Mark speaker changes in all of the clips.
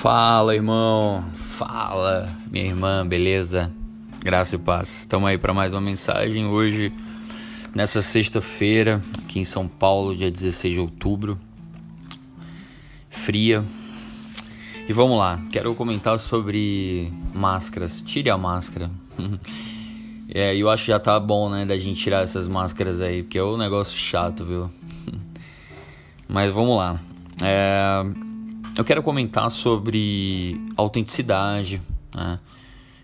Speaker 1: Fala, irmão. Fala, minha irmã, beleza? Graça e paz. Estamos aí para mais uma mensagem hoje, nessa sexta-feira, aqui em São Paulo, dia 16 de outubro. Fria. E vamos lá, quero comentar sobre máscaras. Tire a máscara. é, eu acho que já tá bom, né, da gente tirar essas máscaras aí, porque é um negócio chato, viu? Mas vamos lá. É eu quero comentar sobre autenticidade, né?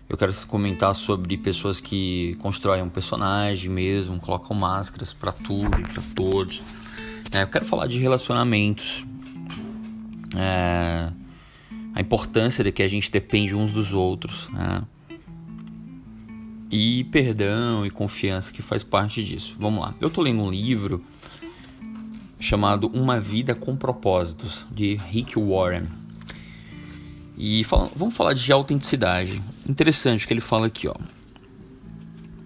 Speaker 1: Eu quero comentar sobre pessoas que constroem um personagem mesmo, colocam máscaras para tudo e para todos. É, eu quero falar de relacionamentos, é, a importância de que a gente depende uns dos outros, né? E perdão e confiança que faz parte disso. Vamos lá. Eu tô lendo um livro chamado Uma Vida com Propósitos, de Rick Warren. E fala, vamos falar de autenticidade. Interessante que ele fala aqui, ó.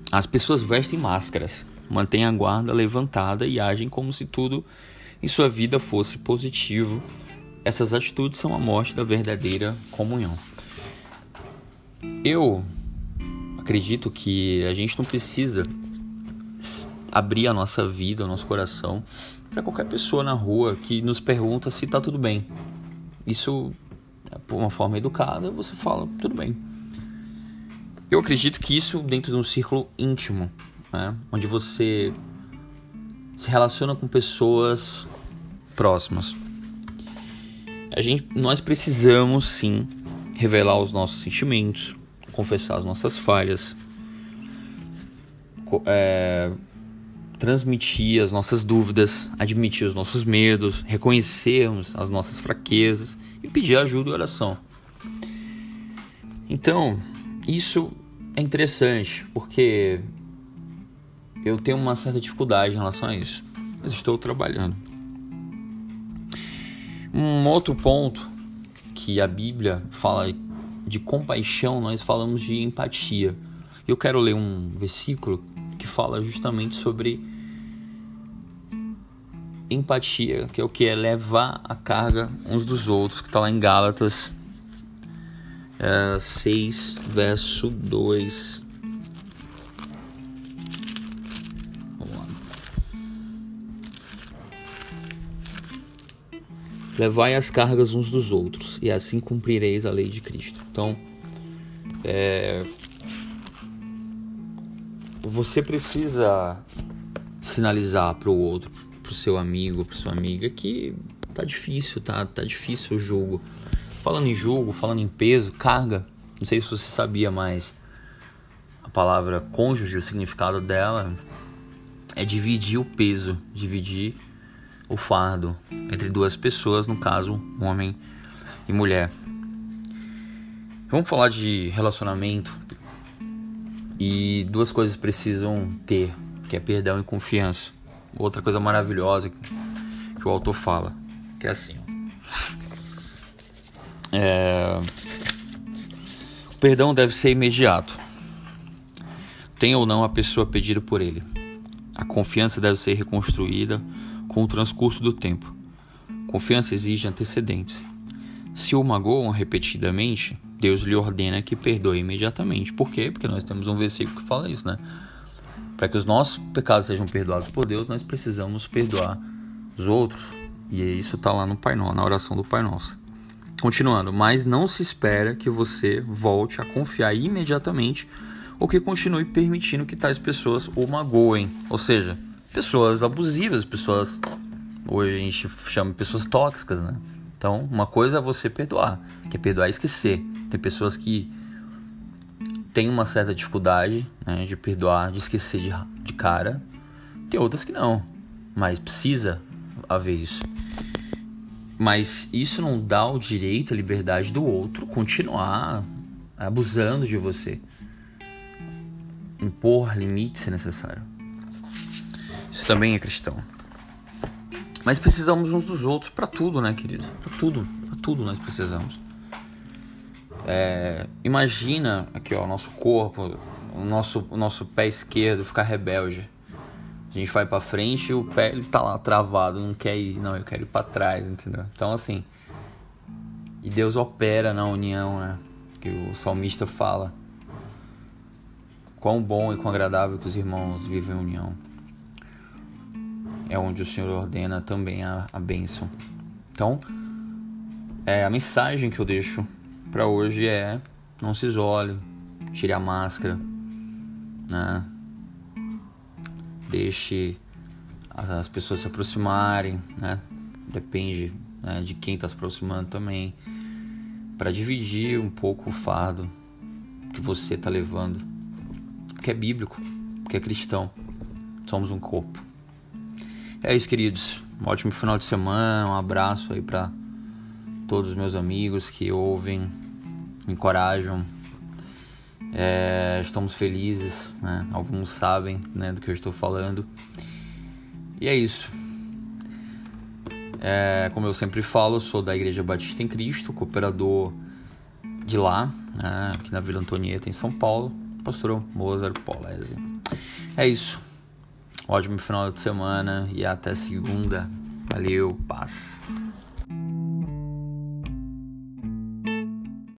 Speaker 1: As pessoas vestem máscaras, mantêm a guarda levantada e agem como se tudo em sua vida fosse positivo. Essas atitudes são a morte da verdadeira comunhão. Eu acredito que a gente não precisa abrir a nossa vida, o nosso coração para qualquer pessoa na rua que nos pergunta se está tudo bem. Isso, por uma forma educada, você fala tudo bem. Eu acredito que isso dentro de um círculo íntimo, né? onde você se relaciona com pessoas próximas. A gente, nós precisamos sim revelar os nossos sentimentos, confessar as nossas falhas, é, transmitir as nossas dúvidas, admitir os nossos medos, reconhecermos as nossas fraquezas e pedir ajuda e oração. Então, isso é interessante porque eu tenho uma certa dificuldade em relação a isso, mas estou trabalhando. Um outro ponto que a Bíblia fala de compaixão, nós falamos de empatia. Eu quero ler um versículo fala justamente sobre empatia, que é o que é levar a carga uns dos outros, que está lá em Gálatas é, 6, verso 2. Vamos lá. Levai as cargas uns dos outros, e assim cumprireis a lei de Cristo. Então, é, você precisa sinalizar para o outro, para o seu amigo, para sua amiga que tá difícil, tá, tá difícil o jogo. Falando em jogo, falando em peso, carga, não sei se você sabia, mas a palavra cônjuge, o significado dela é dividir o peso, dividir o fardo entre duas pessoas, no caso, homem e mulher. Vamos falar de relacionamento, e duas coisas precisam ter, que é perdão e confiança. Outra coisa maravilhosa que o autor fala, que é assim. É... O perdão deve ser imediato. Tem ou não a pessoa pedido por ele. A confiança deve ser reconstruída com o transcurso do tempo. Confiança exige antecedentes. Se o magoam repetidamente, Deus lhe ordena que perdoe imediatamente. Por quê? Porque nós temos um versículo que fala isso, né? Para que os nossos pecados sejam perdoados por Deus, nós precisamos perdoar os outros. E isso está lá no Pai Nosso, na oração do Pai Nosso. Continuando, mas não se espera que você volte a confiar imediatamente ou que continue permitindo que tais pessoas o magoem. Ou seja, pessoas abusivas, pessoas. Hoje a gente chama de pessoas tóxicas, né? Então, uma coisa é você perdoar, que é perdoar e esquecer. Tem pessoas que têm uma certa dificuldade né, de perdoar, de esquecer de, de cara. Tem outras que não, mas precisa haver isso. Mas isso não dá o direito, a liberdade do outro continuar abusando de você. Impor limites se necessário. Isso também é cristão. Mas precisamos uns dos outros para tudo, né, queridos? Para tudo, para tudo nós precisamos. É, imagina aqui, ó, o nosso corpo, o nosso, o nosso pé esquerdo ficar rebelde. A gente vai para frente e o pé ele tá lá travado, não quer ir, não, eu quero ir para trás, entendeu? Então assim, E Deus opera na união, né? Que o salmista fala. Quão bom e quão agradável que os irmãos vivem em união. É onde o Senhor ordena também a, a bênção. Então, é, a mensagem que eu deixo para hoje é: não se isole, tire a máscara, né? Deixe as pessoas se aproximarem, né? Depende né, de quem está se aproximando também, para dividir um pouco o fardo que você está levando, que é bíblico, que é cristão. Somos um corpo. É isso, queridos. Um ótimo final de semana. Um abraço aí para todos os meus amigos que ouvem, encorajam. É, estamos felizes, né? alguns sabem né, do que eu estou falando. E é isso. É, como eu sempre falo, sou da Igreja Batista em Cristo, cooperador de lá, né, aqui na Vila Antonieta, em São Paulo, pastor Mozart Polese. É isso. Ótimo final de semana e até segunda. Valeu, paz.